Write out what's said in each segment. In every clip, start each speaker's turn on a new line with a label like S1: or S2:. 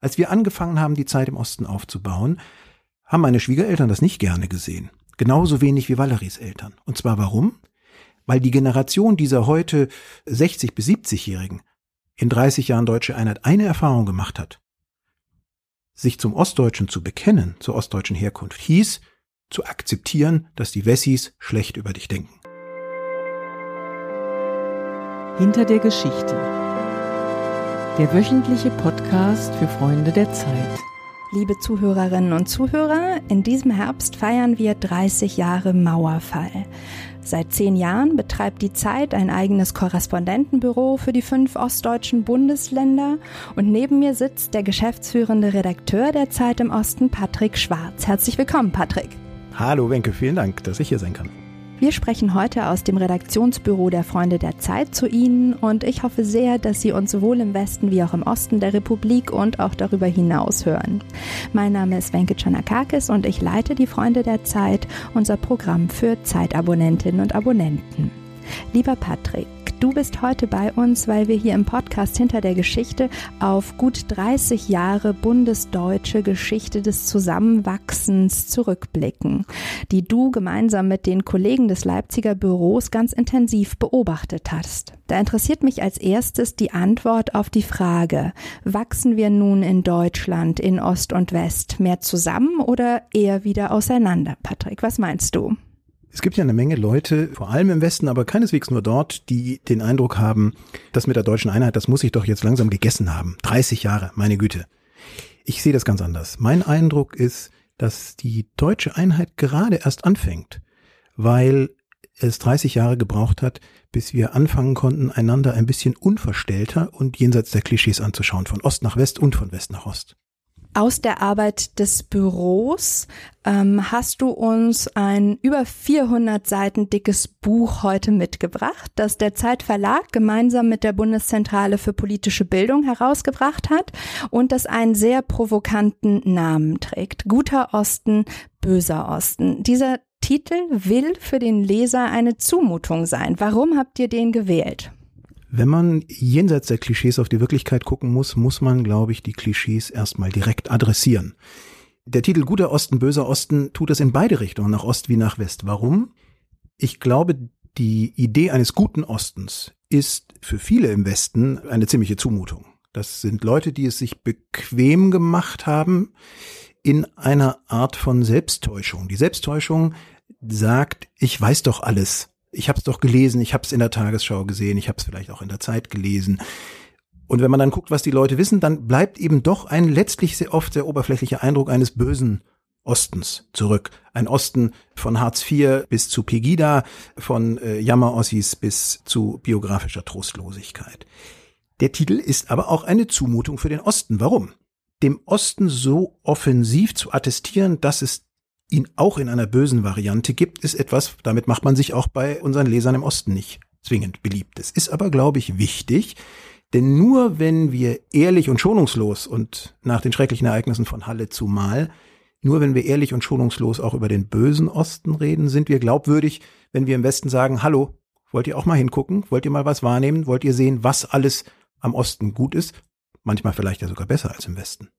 S1: Als wir angefangen haben, die Zeit im Osten aufzubauen, haben meine Schwiegereltern das nicht gerne gesehen. Genauso wenig wie Valeries Eltern. Und zwar warum? Weil die Generation dieser heute 60 bis 70-Jährigen in 30 Jahren deutsche Einheit eine Erfahrung gemacht hat. Sich zum Ostdeutschen zu bekennen, zur ostdeutschen Herkunft, hieß zu akzeptieren, dass die Wessis schlecht über dich denken.
S2: Hinter der Geschichte. Der wöchentliche Podcast für Freunde der Zeit.
S3: Liebe Zuhörerinnen und Zuhörer, in diesem Herbst feiern wir 30 Jahre Mauerfall. Seit zehn Jahren betreibt die Zeit ein eigenes Korrespondentenbüro für die fünf ostdeutschen Bundesländer und neben mir sitzt der geschäftsführende Redakteur der Zeit im Osten, Patrick Schwarz. Herzlich willkommen, Patrick.
S1: Hallo Wenke, vielen Dank, dass ich hier sein kann.
S3: Wir sprechen heute aus dem Redaktionsbüro der Freunde der Zeit zu Ihnen und ich hoffe sehr, dass Sie uns sowohl im Westen wie auch im Osten der Republik und auch darüber hinaus hören. Mein Name ist Wenke Chanakakis und ich leite die Freunde der Zeit, unser Programm für Zeitabonnentinnen und Abonnenten. Lieber Patrick, Du bist heute bei uns, weil wir hier im Podcast hinter der Geschichte auf gut 30 Jahre bundesdeutsche Geschichte des Zusammenwachsens zurückblicken, die du gemeinsam mit den Kollegen des Leipziger Büros ganz intensiv beobachtet hast. Da interessiert mich als erstes die Antwort auf die Frage, wachsen wir nun in Deutschland in Ost und West mehr zusammen oder eher wieder auseinander? Patrick, was meinst du?
S1: Es gibt ja eine Menge Leute, vor allem im Westen, aber keineswegs nur dort, die den Eindruck haben, das mit der deutschen Einheit, das muss ich doch jetzt langsam gegessen haben. 30 Jahre, meine Güte. Ich sehe das ganz anders. Mein Eindruck ist, dass die deutsche Einheit gerade erst anfängt, weil es 30 Jahre gebraucht hat, bis wir anfangen konnten, einander ein bisschen unverstellter und jenseits der Klischees anzuschauen, von Ost nach West und von West nach Ost.
S3: Aus der Arbeit des Büros ähm, hast du uns ein über 400 Seiten dickes Buch heute mitgebracht, das der Zeitverlag gemeinsam mit der Bundeszentrale für politische Bildung herausgebracht hat und das einen sehr provokanten Namen trägt. Guter Osten, böser Osten. Dieser Titel will für den Leser eine Zumutung sein. Warum habt ihr den gewählt?
S1: Wenn man jenseits der Klischees auf die Wirklichkeit gucken muss, muss man, glaube ich, die Klischees erstmal direkt adressieren. Der Titel Guter Osten, böser Osten tut das in beide Richtungen, nach Ost wie nach West. Warum? Ich glaube, die Idee eines guten Ostens ist für viele im Westen eine ziemliche Zumutung. Das sind Leute, die es sich bequem gemacht haben in einer Art von Selbsttäuschung. Die Selbsttäuschung sagt, ich weiß doch alles ich habe es doch gelesen, ich habe es in der Tagesschau gesehen, ich habe es vielleicht auch in der Zeit gelesen. Und wenn man dann guckt, was die Leute wissen, dann bleibt eben doch ein letztlich sehr oft sehr oberflächlicher Eindruck eines bösen Ostens zurück. Ein Osten von Hartz IV bis zu Pegida, von äh, Jammerossis bis zu biografischer Trostlosigkeit. Der Titel ist aber auch eine Zumutung für den Osten. Warum? Dem Osten so offensiv zu attestieren, dass es ihn auch in einer bösen Variante gibt, ist etwas, damit macht man sich auch bei unseren Lesern im Osten nicht zwingend beliebt. Es ist aber, glaube ich, wichtig, denn nur wenn wir ehrlich und schonungslos und nach den schrecklichen Ereignissen von Halle zumal, nur wenn wir ehrlich und schonungslos auch über den bösen Osten reden, sind wir glaubwürdig, wenn wir im Westen sagen, hallo, wollt ihr auch mal hingucken? Wollt ihr mal was wahrnehmen? Wollt ihr sehen, was alles am Osten gut ist? Manchmal vielleicht ja sogar besser als im Westen.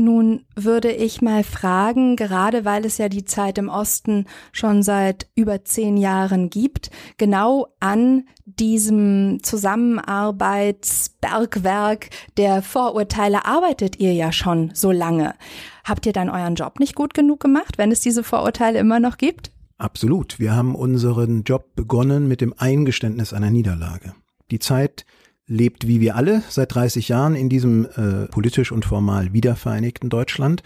S3: Nun würde ich mal fragen, gerade weil es ja die Zeit im Osten schon seit über zehn Jahren gibt, genau an diesem Zusammenarbeitsbergwerk der Vorurteile arbeitet ihr ja schon so lange. Habt ihr dann euren Job nicht gut genug gemacht, wenn es diese Vorurteile immer noch gibt?
S1: Absolut. Wir haben unseren Job begonnen mit dem Eingeständnis einer Niederlage. Die Zeit lebt wie wir alle seit 30 Jahren in diesem äh, politisch und formal wiedervereinigten Deutschland.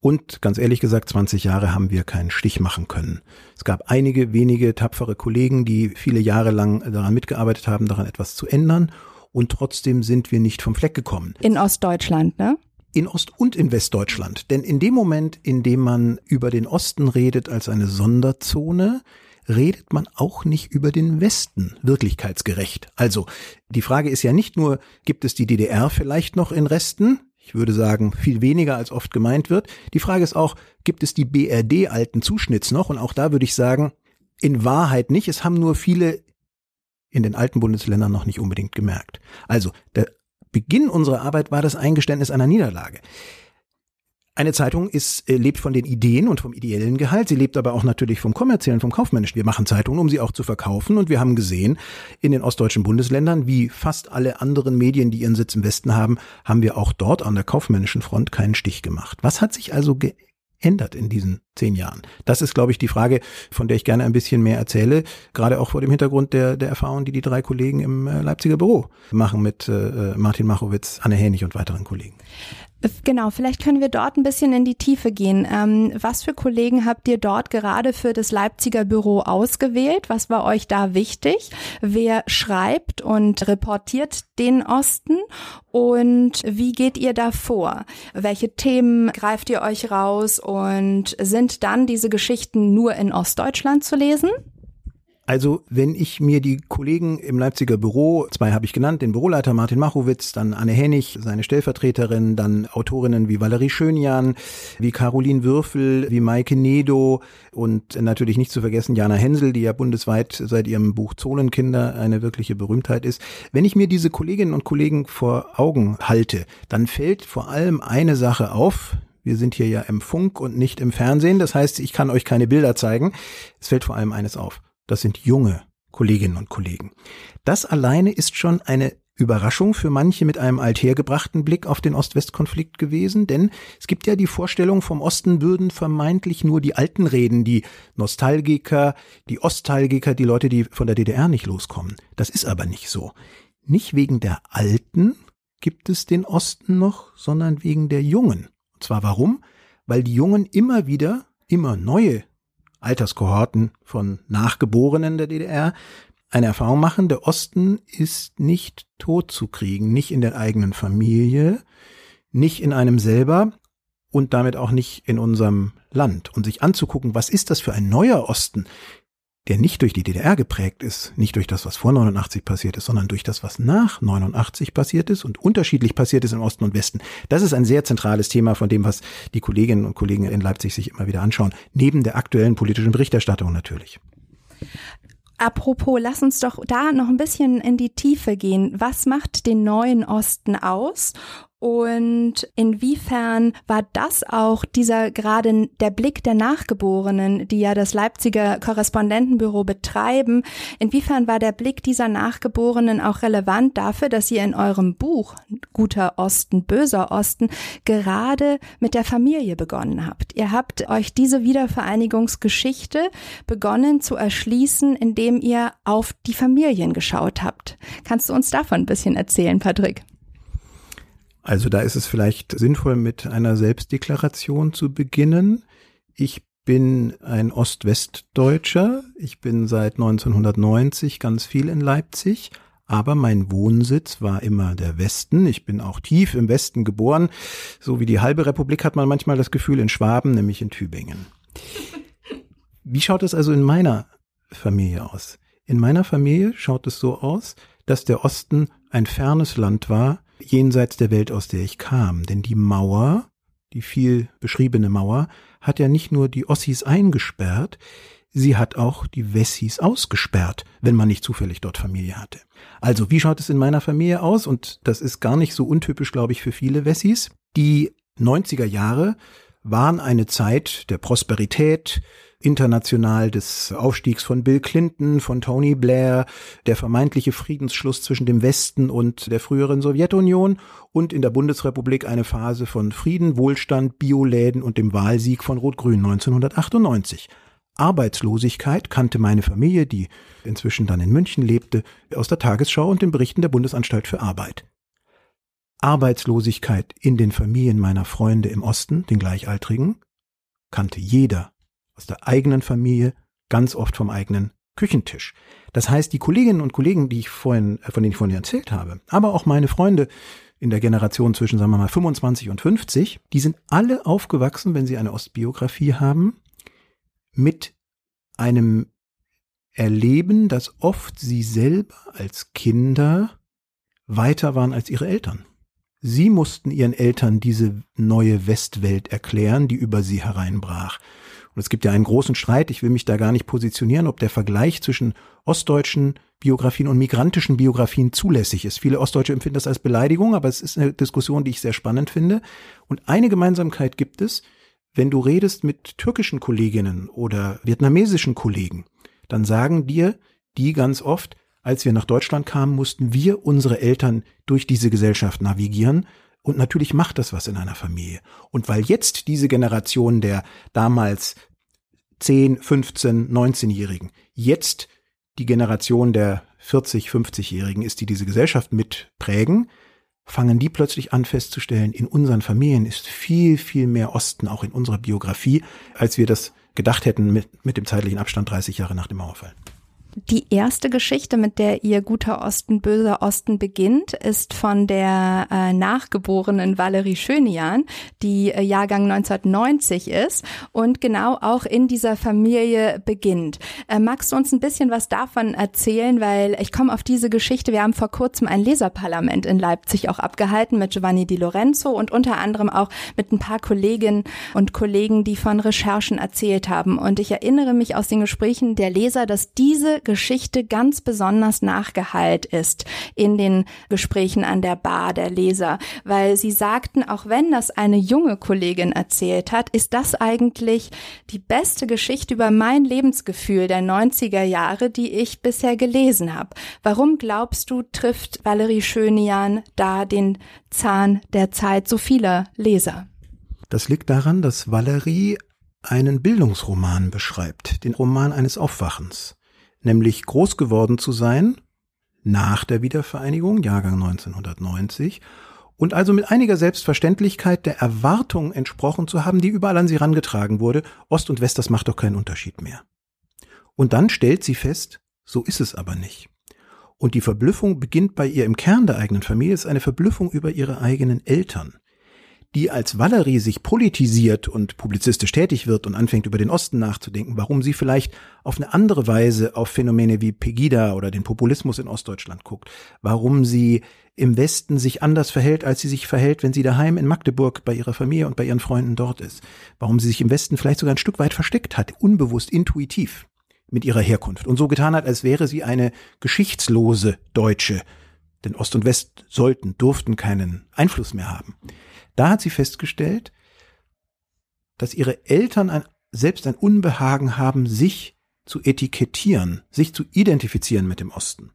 S1: Und ganz ehrlich gesagt, 20 Jahre haben wir keinen Stich machen können. Es gab einige wenige tapfere Kollegen, die viele Jahre lang daran mitgearbeitet haben, daran etwas zu ändern. Und trotzdem sind wir nicht vom Fleck gekommen.
S3: In Ostdeutschland, ne?
S1: In Ost- und in Westdeutschland. Denn in dem Moment, in dem man über den Osten redet als eine Sonderzone, redet man auch nicht über den Westen wirklichkeitsgerecht. Also die Frage ist ja nicht nur, gibt es die DDR vielleicht noch in Resten? Ich würde sagen, viel weniger als oft gemeint wird. Die Frage ist auch, gibt es die BRD alten Zuschnitts noch? Und auch da würde ich sagen, in Wahrheit nicht. Es haben nur viele in den alten Bundesländern noch nicht unbedingt gemerkt. Also der Beginn unserer Arbeit war das Eingeständnis einer Niederlage. Eine Zeitung ist, äh, lebt von den Ideen und vom ideellen Gehalt. Sie lebt aber auch natürlich vom kommerziellen, vom kaufmännischen. Wir machen Zeitungen, um sie auch zu verkaufen. Und wir haben gesehen, in den ostdeutschen Bundesländern, wie fast alle anderen Medien, die ihren Sitz im Westen haben, haben wir auch dort an der kaufmännischen Front keinen Stich gemacht. Was hat sich also geändert in diesen zehn Jahren? Das ist, glaube ich, die Frage, von der ich gerne ein bisschen mehr erzähle, gerade auch vor dem Hintergrund der, der Erfahrung, die die drei Kollegen im äh, Leipziger Büro machen mit äh, Martin Machowitz, Anne Hänig und weiteren Kollegen.
S3: Genau, vielleicht können wir dort ein bisschen in die Tiefe gehen. Ähm, was für Kollegen habt ihr dort gerade für das Leipziger Büro ausgewählt? Was war euch da wichtig? Wer schreibt und reportiert den Osten? Und wie geht ihr da vor? Welche Themen greift ihr euch raus? Und sind dann diese Geschichten nur in Ostdeutschland zu lesen?
S1: Also, wenn ich mir die Kollegen im Leipziger Büro, zwei habe ich genannt, den Büroleiter Martin Machowitz, dann Anne Hennig, seine Stellvertreterin, dann Autorinnen wie Valerie Schönjan, wie Caroline Würfel, wie Maike Nedo und natürlich nicht zu vergessen Jana Hensel, die ja bundesweit seit ihrem Buch Zolenkinder eine wirkliche Berühmtheit ist. Wenn ich mir diese Kolleginnen und Kollegen vor Augen halte, dann fällt vor allem eine Sache auf, wir sind hier ja im Funk und nicht im Fernsehen. Das heißt, ich kann euch keine Bilder zeigen. Es fällt vor allem eines auf. Das sind junge Kolleginnen und Kollegen. Das alleine ist schon eine Überraschung für manche mit einem althergebrachten Blick auf den Ost-West-Konflikt gewesen, denn es gibt ja die Vorstellung, vom Osten würden vermeintlich nur die Alten reden, die Nostalgiker, die Ostalgiker, die Leute, die von der DDR nicht loskommen. Das ist aber nicht so. Nicht wegen der Alten gibt es den Osten noch, sondern wegen der Jungen. Und zwar warum? Weil die Jungen immer wieder, immer neue Alterskohorten von Nachgeborenen der DDR eine Erfahrung machen, der Osten ist nicht tot zu kriegen, nicht in der eigenen Familie, nicht in einem selber und damit auch nicht in unserem Land. Und sich anzugucken, was ist das für ein neuer Osten, der nicht durch die DDR geprägt ist, nicht durch das, was vor 89 passiert ist, sondern durch das, was nach 89 passiert ist und unterschiedlich passiert ist im Osten und Westen. Das ist ein sehr zentrales Thema von dem, was die Kolleginnen und Kollegen in Leipzig sich immer wieder anschauen, neben der aktuellen politischen Berichterstattung natürlich.
S3: Apropos, lass uns doch da noch ein bisschen in die Tiefe gehen. Was macht den neuen Osten aus und inwiefern war das auch dieser gerade der Blick der Nachgeborenen, die ja das Leipziger Korrespondentenbüro betreiben, inwiefern war der Blick dieser Nachgeborenen auch relevant dafür, dass ihr in eurem Buch Guter Osten, Böser Osten gerade mit der Familie begonnen habt? Ihr habt euch diese Wiedervereinigungsgeschichte begonnen zu erschließen, indem ihr auf die Familien geschaut habt. Kannst du uns davon ein bisschen erzählen, Patrick?
S1: Also da ist es vielleicht sinnvoll, mit einer Selbstdeklaration zu beginnen. Ich bin ein Ost-West-Deutscher. Ich bin seit 1990 ganz viel in Leipzig. Aber mein Wohnsitz war immer der Westen. Ich bin auch tief im Westen geboren. So wie die halbe Republik hat man manchmal das Gefühl in Schwaben, nämlich in Tübingen. Wie schaut es also in meiner Familie aus? In meiner Familie schaut es so aus, dass der Osten ein fernes Land war, jenseits der Welt, aus der ich kam. Denn die Mauer, die viel beschriebene Mauer, hat ja nicht nur die Ossis eingesperrt, sie hat auch die Wessis ausgesperrt, wenn man nicht zufällig dort Familie hatte. Also, wie schaut es in meiner Familie aus? Und das ist gar nicht so untypisch, glaube ich, für viele Wessis. Die 90er Jahre waren eine Zeit der Prosperität, international des Aufstiegs von Bill Clinton, von Tony Blair, der vermeintliche Friedensschluss zwischen dem Westen und der früheren Sowjetunion und in der Bundesrepublik eine Phase von Frieden, Wohlstand, Bioläden und dem Wahlsieg von Rot-Grün 1998. Arbeitslosigkeit kannte meine Familie, die inzwischen dann in München lebte, aus der Tagesschau und den Berichten der Bundesanstalt für Arbeit. Arbeitslosigkeit in den Familien meiner Freunde im Osten, den Gleichaltrigen, kannte jeder aus der eigenen Familie, ganz oft vom eigenen Küchentisch. Das heißt, die Kolleginnen und Kollegen, die ich vorhin, äh, von denen ich vorhin erzählt habe, aber auch meine Freunde in der Generation zwischen, sagen wir mal, 25 und 50, die sind alle aufgewachsen, wenn sie eine Ostbiografie haben, mit einem Erleben, dass oft sie selber als Kinder weiter waren als ihre Eltern. Sie mussten ihren Eltern diese neue Westwelt erklären, die über sie hereinbrach. Und es gibt ja einen großen Streit, ich will mich da gar nicht positionieren, ob der Vergleich zwischen ostdeutschen Biografien und migrantischen Biografien zulässig ist. Viele Ostdeutsche empfinden das als Beleidigung, aber es ist eine Diskussion, die ich sehr spannend finde. Und eine Gemeinsamkeit gibt es, wenn du redest mit türkischen Kolleginnen oder vietnamesischen Kollegen, dann sagen dir die ganz oft, als wir nach Deutschland kamen, mussten wir unsere Eltern durch diese Gesellschaft navigieren. Und natürlich macht das was in einer Familie. Und weil jetzt diese Generation der damals 10, 15, 19-Jährigen jetzt die Generation der 40, 50-Jährigen ist, die diese Gesellschaft mitprägen, fangen die plötzlich an festzustellen, in unseren Familien ist viel, viel mehr Osten, auch in unserer Biografie, als wir das gedacht hätten mit, mit dem zeitlichen Abstand 30 Jahre nach dem Mauerfall.
S3: Die erste Geschichte, mit der ihr guter Osten, böser Osten beginnt, ist von der äh, nachgeborenen Valerie Schönian, die äh, Jahrgang 1990 ist und genau auch in dieser Familie beginnt. Äh, magst du uns ein bisschen was davon erzählen? Weil ich komme auf diese Geschichte, wir haben vor kurzem ein Leserparlament in Leipzig auch abgehalten mit Giovanni Di Lorenzo und unter anderem auch mit ein paar Kolleginnen und Kollegen, die von Recherchen erzählt haben. Und ich erinnere mich aus den Gesprächen der Leser, dass diese Geschichte ganz besonders nachgeheilt ist in den Gesprächen an der Bar der Leser, weil sie sagten, auch wenn das eine junge Kollegin erzählt hat, ist das eigentlich die beste Geschichte über mein Lebensgefühl der 90er Jahre, die ich bisher gelesen habe. Warum glaubst du, trifft Valerie Schönian da den Zahn der Zeit so vieler Leser?
S1: Das liegt daran, dass Valerie einen Bildungsroman beschreibt, den Roman eines Aufwachens nämlich groß geworden zu sein nach der Wiedervereinigung, Jahrgang 1990, und also mit einiger Selbstverständlichkeit der Erwartung entsprochen zu haben, die überall an sie rangetragen wurde, Ost und West, das macht doch keinen Unterschied mehr. Und dann stellt sie fest, so ist es aber nicht. Und die Verblüffung beginnt bei ihr im Kern der eigenen Familie, ist eine Verblüffung über ihre eigenen Eltern die als Valerie sich politisiert und publizistisch tätig wird und anfängt über den Osten nachzudenken, warum sie vielleicht auf eine andere Weise auf Phänomene wie Pegida oder den Populismus in Ostdeutschland guckt, warum sie im Westen sich anders verhält, als sie sich verhält, wenn sie daheim in Magdeburg bei ihrer Familie und bei ihren Freunden dort ist, warum sie sich im Westen vielleicht sogar ein Stück weit versteckt hat, unbewusst, intuitiv mit ihrer Herkunft. Und so getan hat, als wäre sie eine geschichtslose Deutsche, denn Ost und West sollten, durften keinen Einfluss mehr haben. Da hat sie festgestellt, dass ihre Eltern ein, selbst ein Unbehagen haben, sich zu etikettieren, sich zu identifizieren mit dem Osten.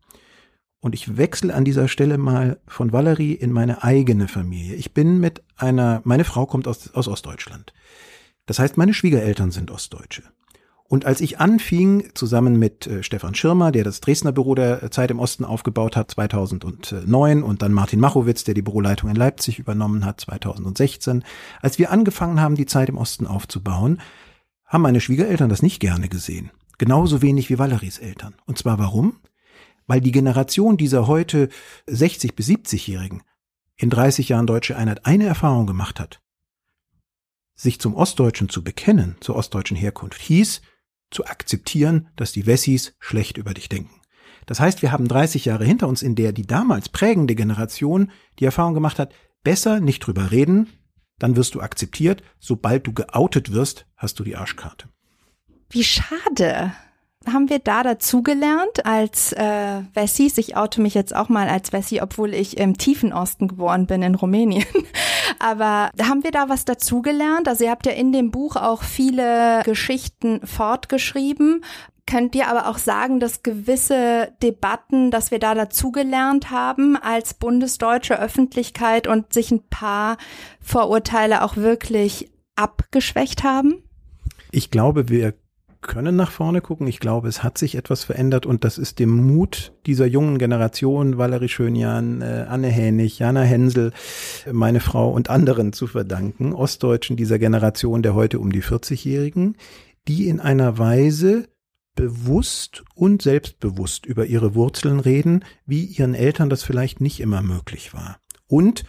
S1: Und ich wechsle an dieser Stelle mal von Valerie in meine eigene Familie. Ich bin mit einer, meine Frau kommt aus, aus Ostdeutschland. Das heißt, meine Schwiegereltern sind Ostdeutsche. Und als ich anfing, zusammen mit äh, Stefan Schirmer, der das Dresdner Büro der Zeit im Osten aufgebaut hat, 2009, und dann Martin Machowitz, der die Büroleitung in Leipzig übernommen hat, 2016, als wir angefangen haben, die Zeit im Osten aufzubauen, haben meine Schwiegereltern das nicht gerne gesehen. Genauso wenig wie Valeries Eltern. Und zwar warum? Weil die Generation dieser heute 60 bis 70-Jährigen in 30 Jahren deutsche Einheit eine Erfahrung gemacht hat. Sich zum Ostdeutschen zu bekennen, zur ostdeutschen Herkunft, hieß, zu akzeptieren, dass die Wessis schlecht über dich denken. Das heißt, wir haben 30 Jahre hinter uns, in der die damals prägende Generation die Erfahrung gemacht hat, besser nicht drüber reden, dann wirst du akzeptiert, sobald du geoutet wirst, hast du die Arschkarte.
S3: Wie schade haben wir da dazugelernt als äh, Wessis. Ich oute mich jetzt auch mal als Wessi, obwohl ich im tiefen Osten geboren bin, in Rumänien. Aber haben wir da was dazugelernt? Also ihr habt ja in dem Buch auch viele Geschichten fortgeschrieben. Könnt ihr aber auch sagen, dass gewisse Debatten, dass wir da dazugelernt haben als bundesdeutsche Öffentlichkeit und sich ein paar Vorurteile auch wirklich abgeschwächt haben?
S1: Ich glaube, wir können nach vorne gucken. Ich glaube, es hat sich etwas verändert und das ist dem Mut dieser jungen Generation, Valerie Schönjan, äh, Anne Hänig, Jana Hensel, meine Frau und anderen zu verdanken, Ostdeutschen dieser Generation der heute um die 40-Jährigen, die in einer Weise bewusst und selbstbewusst über ihre Wurzeln reden, wie ihren Eltern das vielleicht nicht immer möglich war. Und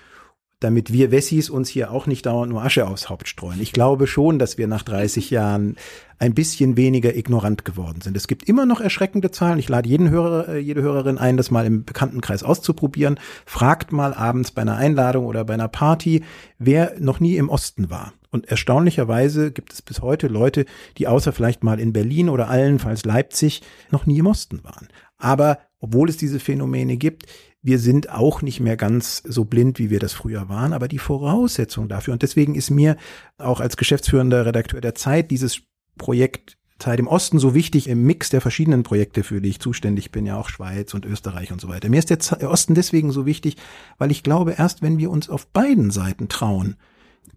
S1: damit wir Wessis uns hier auch nicht dauernd nur Asche aufs Haupt streuen. Ich glaube schon, dass wir nach 30 Jahren ein bisschen weniger ignorant geworden sind. Es gibt immer noch erschreckende Zahlen. Ich lade jeden Hörer, äh, jede Hörerin ein, das mal im Bekanntenkreis auszuprobieren. Fragt mal abends bei einer Einladung oder bei einer Party, wer noch nie im Osten war. Und erstaunlicherweise gibt es bis heute Leute, die außer vielleicht mal in Berlin oder allenfalls Leipzig noch nie im Osten waren. Aber obwohl es diese Phänomene gibt, wir sind auch nicht mehr ganz so blind, wie wir das früher waren, aber die Voraussetzung dafür. Und deswegen ist mir auch als geschäftsführender Redakteur der Zeit dieses Projekt Zeit im Osten so wichtig im Mix der verschiedenen Projekte, für die ich zuständig bin, ja auch Schweiz und Österreich und so weiter. Mir ist der Osten deswegen so wichtig, weil ich glaube, erst wenn wir uns auf beiden Seiten trauen,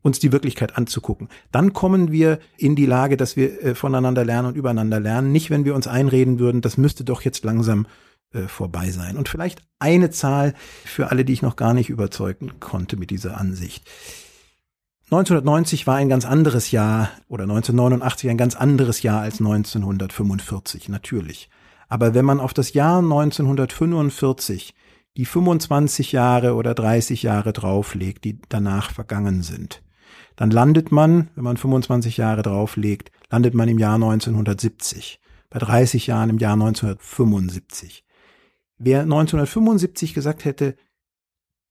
S1: uns die Wirklichkeit anzugucken. Dann kommen wir in die Lage, dass wir äh, voneinander lernen und übereinander lernen. Nicht, wenn wir uns einreden würden, das müsste doch jetzt langsam äh, vorbei sein. Und vielleicht eine Zahl für alle, die ich noch gar nicht überzeugen konnte mit dieser Ansicht. 1990 war ein ganz anderes Jahr oder 1989 ein ganz anderes Jahr als 1945, natürlich. Aber wenn man auf das Jahr 1945 die 25 Jahre oder 30 Jahre drauflegt, die danach vergangen sind, dann landet man, wenn man 25 Jahre drauflegt, landet man im Jahr 1970, bei 30 Jahren im Jahr 1975. Wer 1975 gesagt hätte,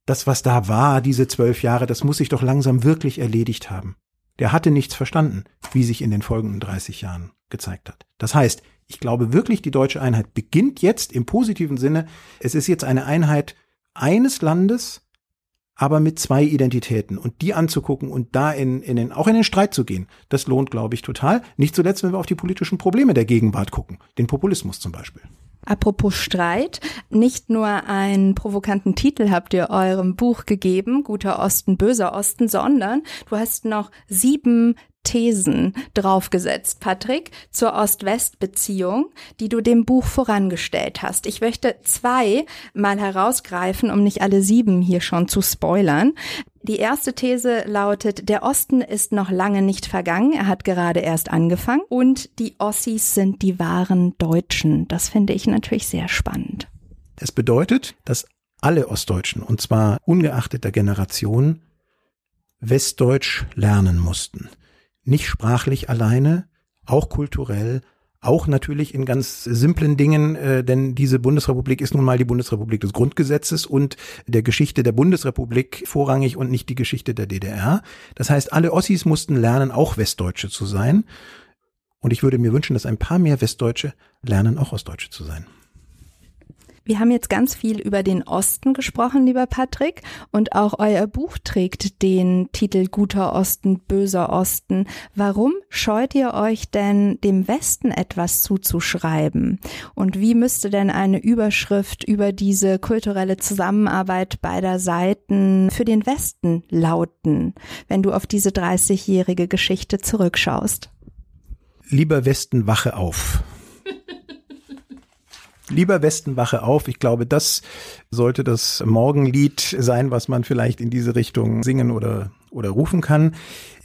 S1: das, was da war, diese zwölf Jahre, das muss sich doch langsam wirklich erledigt haben. Der hatte nichts verstanden, wie sich in den folgenden 30 Jahren gezeigt hat. Das heißt, ich glaube wirklich, die deutsche Einheit beginnt jetzt im positiven Sinne. Es ist jetzt eine Einheit eines Landes, aber mit zwei Identitäten und die anzugucken und da in, in den, auch in den Streit zu gehen, das lohnt, glaube ich, total. Nicht zuletzt, wenn wir auf die politischen Probleme der Gegenwart gucken, den Populismus zum Beispiel.
S3: Apropos Streit, nicht nur einen provokanten Titel habt ihr eurem Buch gegeben, Guter Osten, böser Osten, sondern du hast noch sieben Thesen draufgesetzt, Patrick, zur Ost-West-Beziehung, die du dem Buch vorangestellt hast. Ich möchte zwei mal herausgreifen, um nicht alle sieben hier schon zu spoilern. Die erste These lautet, der Osten ist noch lange nicht vergangen, er hat gerade erst angefangen und die Ossis sind die wahren Deutschen. Das finde ich natürlich sehr spannend.
S1: Es bedeutet, dass alle Ostdeutschen, und zwar ungeachtet der Generation, Westdeutsch lernen mussten. Nicht sprachlich alleine, auch kulturell, auch natürlich in ganz simplen Dingen, äh, denn diese Bundesrepublik ist nun mal die Bundesrepublik des Grundgesetzes und der Geschichte der Bundesrepublik vorrangig und nicht die Geschichte der DDR. Das heißt, alle Ossis mussten lernen, auch Westdeutsche zu sein. Und ich würde mir wünschen, dass ein paar mehr Westdeutsche lernen, auch Ostdeutsche zu sein.
S3: Wir haben jetzt ganz viel über den Osten gesprochen, lieber Patrick, und auch euer Buch trägt den Titel Guter Osten, böser Osten. Warum scheut ihr euch denn dem Westen etwas zuzuschreiben? Und wie müsste denn eine Überschrift über diese kulturelle Zusammenarbeit beider Seiten für den Westen lauten, wenn du auf diese 30-jährige Geschichte zurückschaust?
S1: Lieber Westen, wache auf. Lieber Westen, wache auf. Ich glaube, das sollte das Morgenlied sein, was man vielleicht in diese Richtung singen oder, oder rufen kann.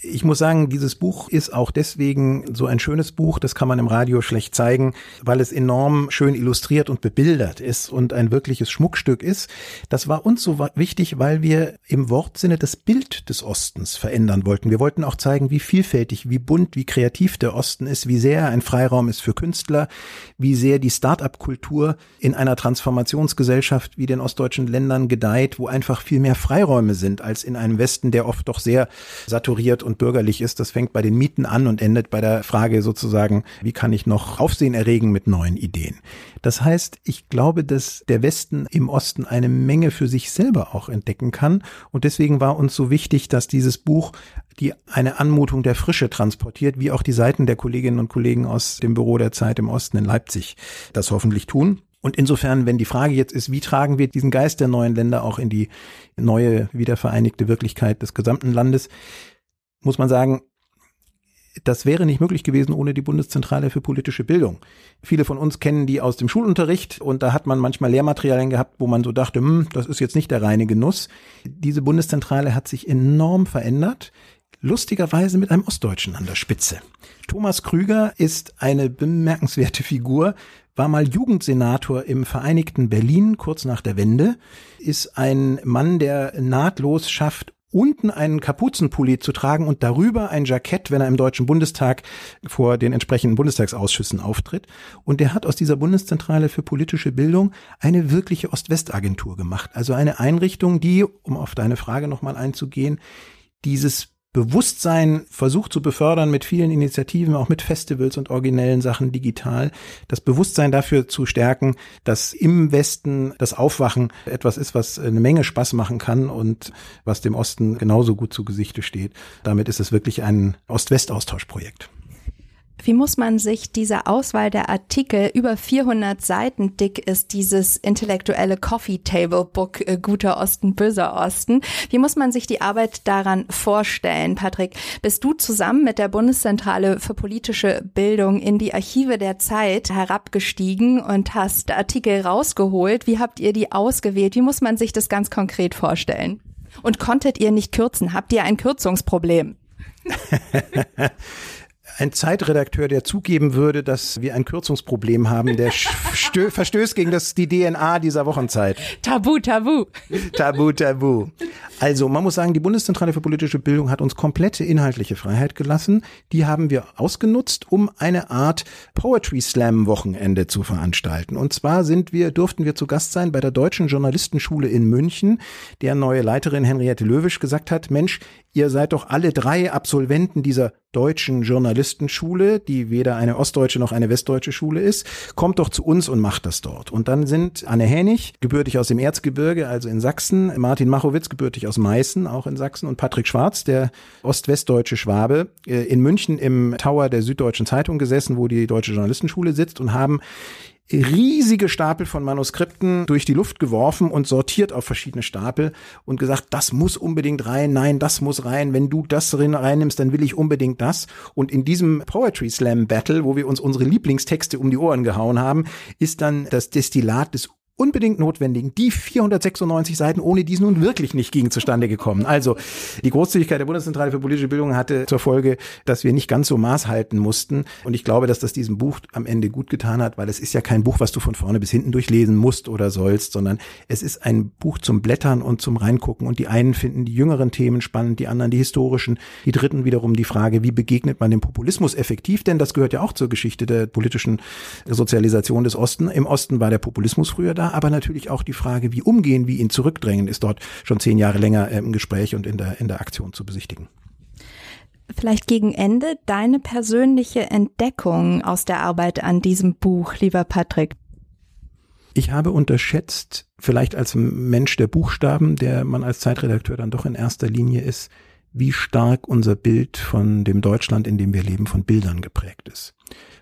S1: Ich muss sagen, dieses Buch ist auch deswegen so ein schönes Buch, das kann man im Radio schlecht zeigen, weil es enorm schön illustriert und bebildert ist und ein wirkliches Schmuckstück ist. Das war uns so wichtig, weil wir im Wortsinne das Bild des Ostens verändern wollten. Wir wollten auch zeigen, wie vielfältig, wie bunt, wie kreativ der Osten ist, wie sehr ein Freiraum ist für Künstler, wie sehr die Start-up-Kultur in einer Transformationsgesellschaft wie den ostdeutschen Ländern gedeiht, wo einfach viel mehr Freiräume sind als in einem Westen, der oft doch sehr saturiert und bürgerlich ist. Das fängt bei den Mieten an und endet bei der Frage sozusagen, wie kann ich noch Aufsehen erregen mit neuen Ideen. Das heißt, ich glaube, dass der Westen im Osten eine Menge für sich selber auch entdecken kann. Und deswegen war uns so wichtig, dass dieses Buch die eine Anmutung der Frische transportiert, wie auch die Seiten der Kolleginnen und Kollegen aus dem Büro der Zeit im Osten in Leipzig das hoffentlich tun. Und insofern, wenn die Frage jetzt ist, wie tragen wir diesen Geist der neuen Länder auch in die neue, wiedervereinigte Wirklichkeit des gesamten Landes, muss man sagen, das wäre nicht möglich gewesen ohne die Bundeszentrale für politische Bildung. Viele von uns kennen die aus dem Schulunterricht und da hat man manchmal Lehrmaterialien gehabt, wo man so dachte, hm, das ist jetzt nicht der reine Genuss. Diese Bundeszentrale hat sich enorm verändert, lustigerweise mit einem Ostdeutschen an der Spitze. Thomas Krüger ist eine bemerkenswerte Figur, war mal Jugendsenator im Vereinigten Berlin kurz nach der Wende, ist ein Mann, der nahtlos schafft, unten einen Kapuzenpulli zu tragen und darüber ein Jackett, wenn er im Deutschen Bundestag vor den entsprechenden Bundestagsausschüssen auftritt. Und der hat aus dieser Bundeszentrale für politische Bildung eine wirkliche Ost-West-Agentur gemacht. Also eine Einrichtung, die, um auf deine Frage nochmal einzugehen, dieses Bewusstsein versucht zu befördern mit vielen Initiativen, auch mit Festivals und originellen Sachen digital, das Bewusstsein dafür zu stärken, dass im Westen das Aufwachen etwas ist, was eine Menge Spaß machen kann und was dem Osten genauso gut zu Gesichte steht. Damit ist es wirklich ein Ost-West-Austauschprojekt.
S3: Wie muss man sich diese Auswahl der Artikel, über 400 Seiten dick ist dieses intellektuelle Coffee Table Book äh, Guter Osten, Böser Osten, wie muss man sich die Arbeit daran vorstellen? Patrick, bist du zusammen mit der Bundeszentrale für politische Bildung in die Archive der Zeit herabgestiegen und hast Artikel rausgeholt? Wie habt ihr die ausgewählt? Wie muss man sich das ganz konkret vorstellen? Und konntet ihr nicht kürzen? Habt ihr ein Kürzungsproblem?
S1: ein Zeitredakteur, der zugeben würde, dass wir ein Kürzungsproblem haben, der verstößt gegen das, die DNA dieser Wochenzeit.
S3: Tabu, tabu.
S1: Tabu, tabu. Also, man muss sagen, die Bundeszentrale für politische Bildung hat uns komplette inhaltliche Freiheit gelassen. Die haben wir ausgenutzt, um eine Art Poetry Slam Wochenende zu veranstalten. Und zwar sind wir, durften wir zu Gast sein bei der Deutschen Journalistenschule in München, der neue Leiterin Henriette Löwisch gesagt hat, Mensch, ihr seid doch alle drei Absolventen dieser deutschen Journalistenschule, die weder eine ostdeutsche noch eine westdeutsche Schule ist, kommt doch zu uns und macht das dort. Und dann sind Anne Hänig, gebürtig aus dem Erzgebirge, also in Sachsen, Martin Machowitz, gebürtig aus Meißen, auch in Sachsen, und Patrick Schwarz, der ost-westdeutsche Schwabe, äh, in München im Tower der Süddeutschen Zeitung gesessen, wo die Deutsche Journalistenschule sitzt und haben riesige Stapel von Manuskripten durch die Luft geworfen und sortiert auf verschiedene Stapel und gesagt, das muss unbedingt rein, nein, das muss rein, wenn du das reinnimmst, dann will ich unbedingt das. Und in diesem Poetry Slam Battle, wo wir uns unsere Lieblingstexte um die Ohren gehauen haben, ist dann das Destillat des unbedingt notwendigen, die 496 Seiten, ohne die es nun wirklich nicht ging, zustande gekommen. Also die Großzügigkeit der Bundeszentrale für politische Bildung hatte zur Folge, dass wir nicht ganz so Maß halten mussten. Und ich glaube, dass das diesem Buch am Ende gut getan hat, weil es ist ja kein Buch, was du von vorne bis hinten durchlesen musst oder sollst, sondern es ist ein Buch zum Blättern und zum Reingucken. Und die einen finden die jüngeren Themen spannend, die anderen die historischen, die dritten wiederum die Frage, wie begegnet man dem Populismus effektiv? Denn das gehört ja auch zur Geschichte der politischen Sozialisation des Osten. Im Osten war der Populismus früher da aber natürlich auch die Frage, wie umgehen, wie ihn zurückdrängen, ist dort schon zehn Jahre länger im Gespräch und in der, in der Aktion zu besichtigen.
S3: Vielleicht gegen Ende deine persönliche Entdeckung aus der Arbeit an diesem Buch, lieber Patrick.
S1: Ich habe unterschätzt, vielleicht als Mensch der Buchstaben, der man als Zeitredakteur dann doch in erster Linie ist, wie stark unser Bild von dem Deutschland, in dem wir leben, von Bildern geprägt ist.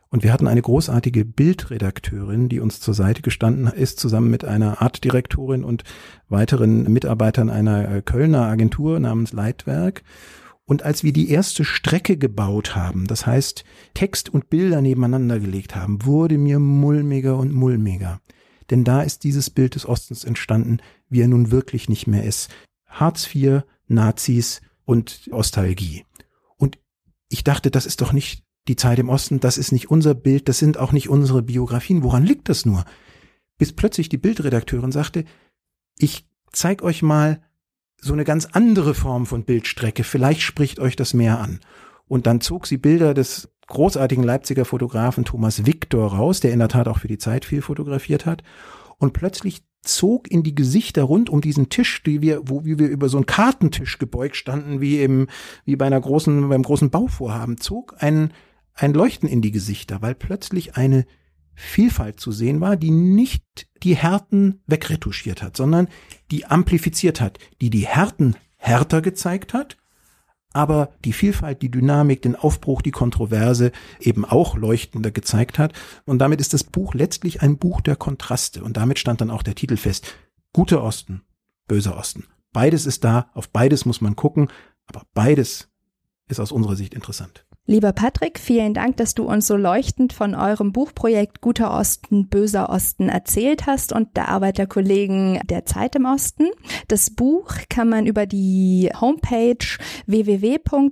S1: Und wir hatten eine großartige Bildredakteurin, die uns zur Seite gestanden ist, zusammen mit einer Artdirektorin und weiteren Mitarbeitern einer äh, Kölner Agentur namens Leitwerk. Und als wir die erste Strecke gebaut haben, das heißt Text und Bilder nebeneinander gelegt haben, wurde mir mulmiger und mulmiger. Denn da ist dieses Bild des Ostens entstanden, wie er nun wirklich nicht mehr ist. Hartz IV, Nazis und Ostalgie. Und ich dachte, das ist doch nicht die Zeit im Osten, das ist nicht unser Bild, das sind auch nicht unsere Biografien. Woran liegt das nur? Bis plötzlich die Bildredakteurin sagte, ich zeig euch mal so eine ganz andere Form von Bildstrecke, vielleicht spricht euch das mehr an. Und dann zog sie Bilder des großartigen Leipziger Fotografen Thomas Victor raus, der in der Tat auch für die Zeit viel fotografiert hat. Und plötzlich zog in die Gesichter rund um diesen Tisch, die wir, wo wir über so einen Kartentisch gebeugt standen, wie im, wie bei einer großen, beim großen Bauvorhaben, zog ein ein Leuchten in die Gesichter, weil plötzlich eine Vielfalt zu sehen war, die nicht die Härten wegretuschiert hat, sondern die amplifiziert hat, die die Härten härter gezeigt hat, aber die Vielfalt, die Dynamik, den Aufbruch, die Kontroverse eben auch leuchtender gezeigt hat. Und damit ist das Buch letztlich ein Buch der Kontraste. Und damit stand dann auch der Titel fest. Guter Osten, böser Osten. Beides ist da, auf beides muss man gucken, aber beides ist aus unserer Sicht interessant.
S3: Lieber Patrick, vielen Dank, dass du uns so leuchtend von eurem Buchprojekt Guter Osten, Böser Osten erzählt hast und der Arbeit der Kollegen der Zeit im Osten. Das Buch kann man über die Homepage www.zeit.de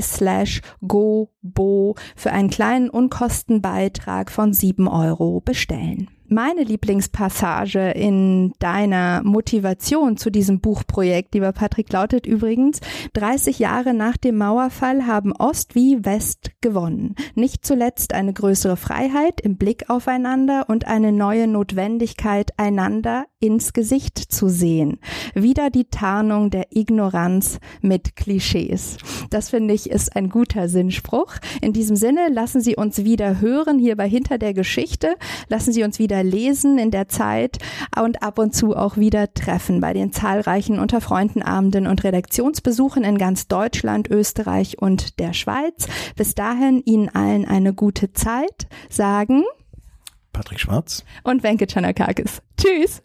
S3: slash gobo für einen kleinen Unkostenbeitrag von sieben Euro bestellen. Meine Lieblingspassage in deiner Motivation zu diesem Buchprojekt, lieber Patrick, lautet übrigens, 30 Jahre nach dem Mauerfall haben Ost wie West gewonnen. Nicht zuletzt eine größere Freiheit im Blick aufeinander und eine neue Notwendigkeit, einander ins Gesicht zu sehen. Wieder die Tarnung der Ignoranz mit Klischees. Das finde ich ist ein guter Sinnspruch. In diesem Sinne lassen Sie uns wieder hören hier bei Hinter der Geschichte. Lassen Sie uns wieder lesen in der Zeit und ab und zu auch wieder treffen bei den zahlreichen Unterfreundenabenden und Redaktionsbesuchen in ganz Deutschland, Österreich und der Schweiz. Bis dahin Ihnen allen eine gute Zeit. Sagen
S1: Patrick Schwarz
S3: und Wenke Chanakakis. Tschüss!